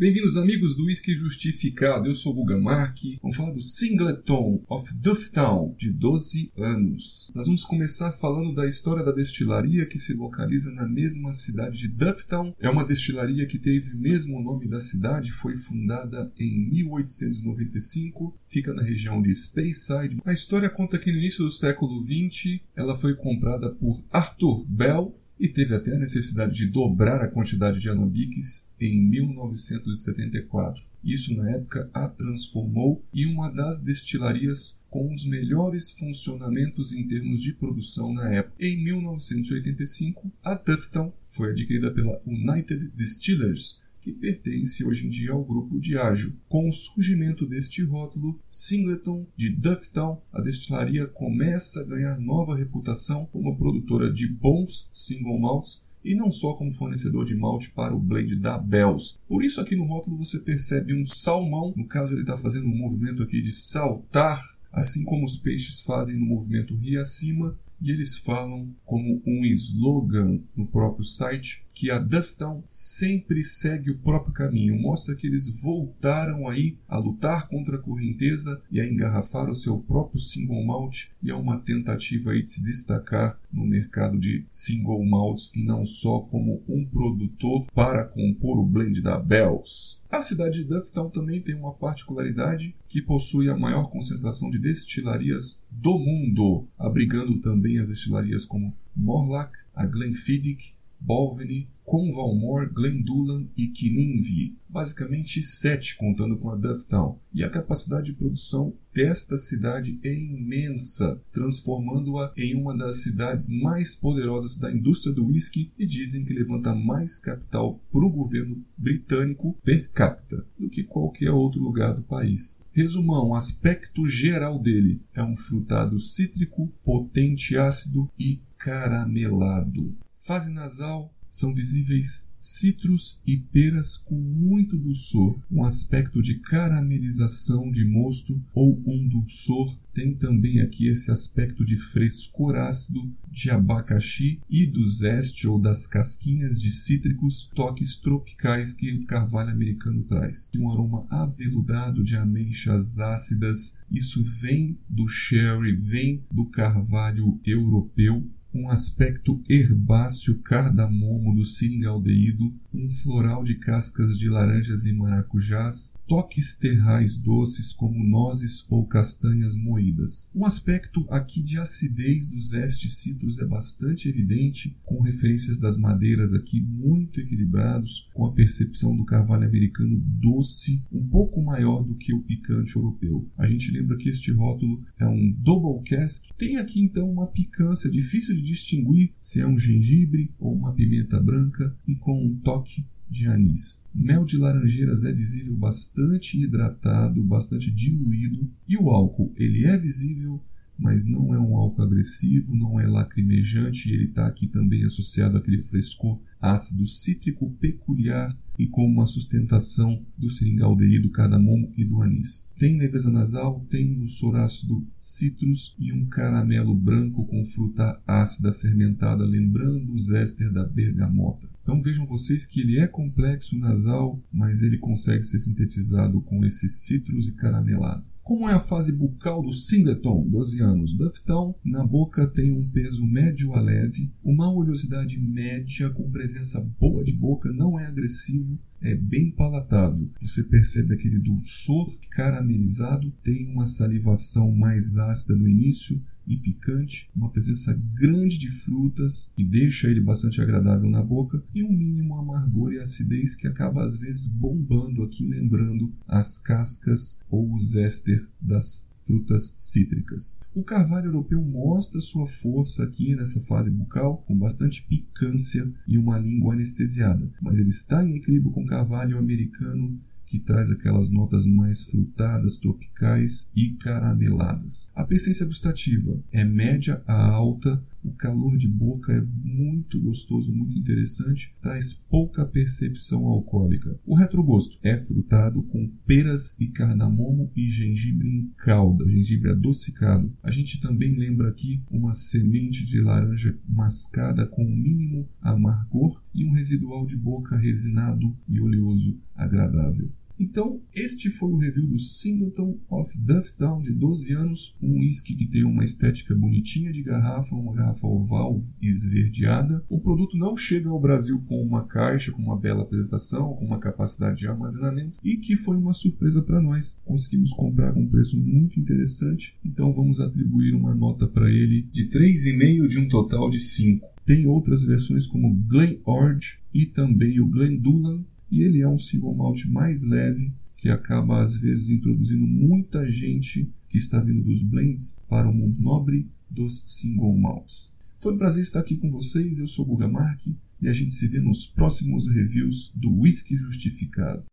Bem-vindos, amigos do Whisky Justificado. Eu sou o Guga Mark. Vamos falar do Singleton of Dufftown, de 12 anos. Nós vamos começar falando da história da destilaria que se localiza na mesma cidade de Dufftown. É uma destilaria que teve o mesmo nome da cidade, foi fundada em 1895, fica na região de Speyside. A história conta que no início do século XX ela foi comprada por Arthur Bell e teve até a necessidade de dobrar a quantidade de alambiques em 1974. Isso, na época, a transformou em uma das destilarias com os melhores funcionamentos em termos de produção na época. Em 1985, a Tufton foi adquirida pela United Distillers, que pertence hoje em dia ao grupo Diageo. Com o surgimento deste rótulo, Singleton de Dufftown, a destilaria começa a ganhar nova reputação como produtora de bons single malts e não só como fornecedor de malte para o blend da Bells. Por isso aqui no rótulo você percebe um salmão, no caso ele está fazendo um movimento aqui de saltar, assim como os peixes fazem no movimento rir acima, e eles falam como um slogan no próprio site que a Dufftown sempre segue o próprio caminho, mostra que eles voltaram aí a lutar contra a correnteza e a engarrafar o seu próprio single malt e é uma tentativa aí de se destacar no mercado de single malts e não só como um produtor para compor o blend da Bells. A cidade de Dufftown também tem uma particularidade que possui a maior concentração de destilarias do mundo, abrigando também as destilarias como Morlack, a Glenfiddich Balvenie, Convalmore, Glendullan e Kininvie, basicamente sete contando com a Dufftown. E a capacidade de produção desta cidade é imensa, transformando-a em uma das cidades mais poderosas da indústria do whisky e dizem que levanta mais capital para o governo britânico per capita do que qualquer outro lugar do país. Resumão, o aspecto geral dele é um frutado cítrico, potente ácido e caramelado fase nasal são visíveis citros e peras com muito dulçor, um aspecto de caramelização de mosto ou um dulçor. Tem também aqui esse aspecto de frescor ácido de abacaxi e do zeste ou das casquinhas de cítricos, toques tropicais que o carvalho americano traz. Um aroma aveludado de ameixas ácidas. Isso vem do sherry, vem do carvalho europeu um aspecto herbáceo cardamomo do seringaldeído, um floral de cascas de laranjas e maracujás, toques terrais doces como nozes ou castanhas moídas. Um aspecto aqui de acidez dos estes citros é bastante evidente, com referências das madeiras aqui muito equilibrados, com a percepção do carvalho americano doce, um pouco maior do que o picante europeu. A gente lembra que este rótulo é um double cask, tem aqui então uma picância difícil de distinguir se é um gengibre ou uma pimenta branca e com um toque de anis. Mel de laranjeiras é visível bastante hidratado, bastante diluído, e o álcool ele é visível, mas não é um álcool agressivo, não é lacrimejante, ele está aqui também associado àquele frescor ácido cítrico peculiar e com uma sustentação do seringaldeído, do cardamomo e do anis. Tem leveza nasal, tem dulçor ácido citrus e um caramelo branco com fruta ácida fermentada, lembrando o zéster da bergamota. Então vejam vocês que ele é complexo nasal, mas ele consegue ser sintetizado com esses citros e caramelado. Como é a fase bucal do Singleton, 12 anos? Dufftown, na boca tem um peso médio a leve, uma oleosidade média com presença boa de boca, não é agressivo, é bem palatável. Você percebe aquele dulçor caramelizado, tem uma salivação mais ácida no início, e picante, uma presença grande de frutas que deixa ele bastante agradável na boca e um mínimo amargor e acidez que acaba às vezes bombando aqui, lembrando as cascas ou os éster das frutas cítricas. O carvalho europeu mostra sua força aqui nessa fase bucal, com bastante picância e uma língua anestesiada, mas ele está em equilíbrio com o carvalho americano que traz aquelas notas mais frutadas, tropicais e carameladas. A persistência gustativa é média a alta, o calor de boca é muito gostoso, muito interessante, traz pouca percepção alcoólica. O retrogosto é frutado com peras e cardamomo e gengibre em calda, gengibre adocicado. A gente também lembra aqui uma semente de laranja mascada com mínimo amargor e um residual de boca resinado e oleoso agradável. Então, este foi o review do Singleton of Dufftown de 12 anos, um whisky que tem uma estética bonitinha de garrafa, uma garrafa oval esverdeada. O produto não chega ao Brasil com uma caixa, com uma bela apresentação, com uma capacidade de armazenamento e que foi uma surpresa para nós. Conseguimos comprar com um preço muito interessante, então vamos atribuir uma nota para ele de 3,5 de um total de 5. Tem outras versões como Glen Orge e também o Glen Dulan e ele é um single malt mais leve que acaba às vezes introduzindo muita gente que está vindo dos blends para o mundo nobre dos single malts. Foi um prazer estar aqui com vocês, eu sou Guga Mark e a gente se vê nos próximos reviews do Whisky Justificado.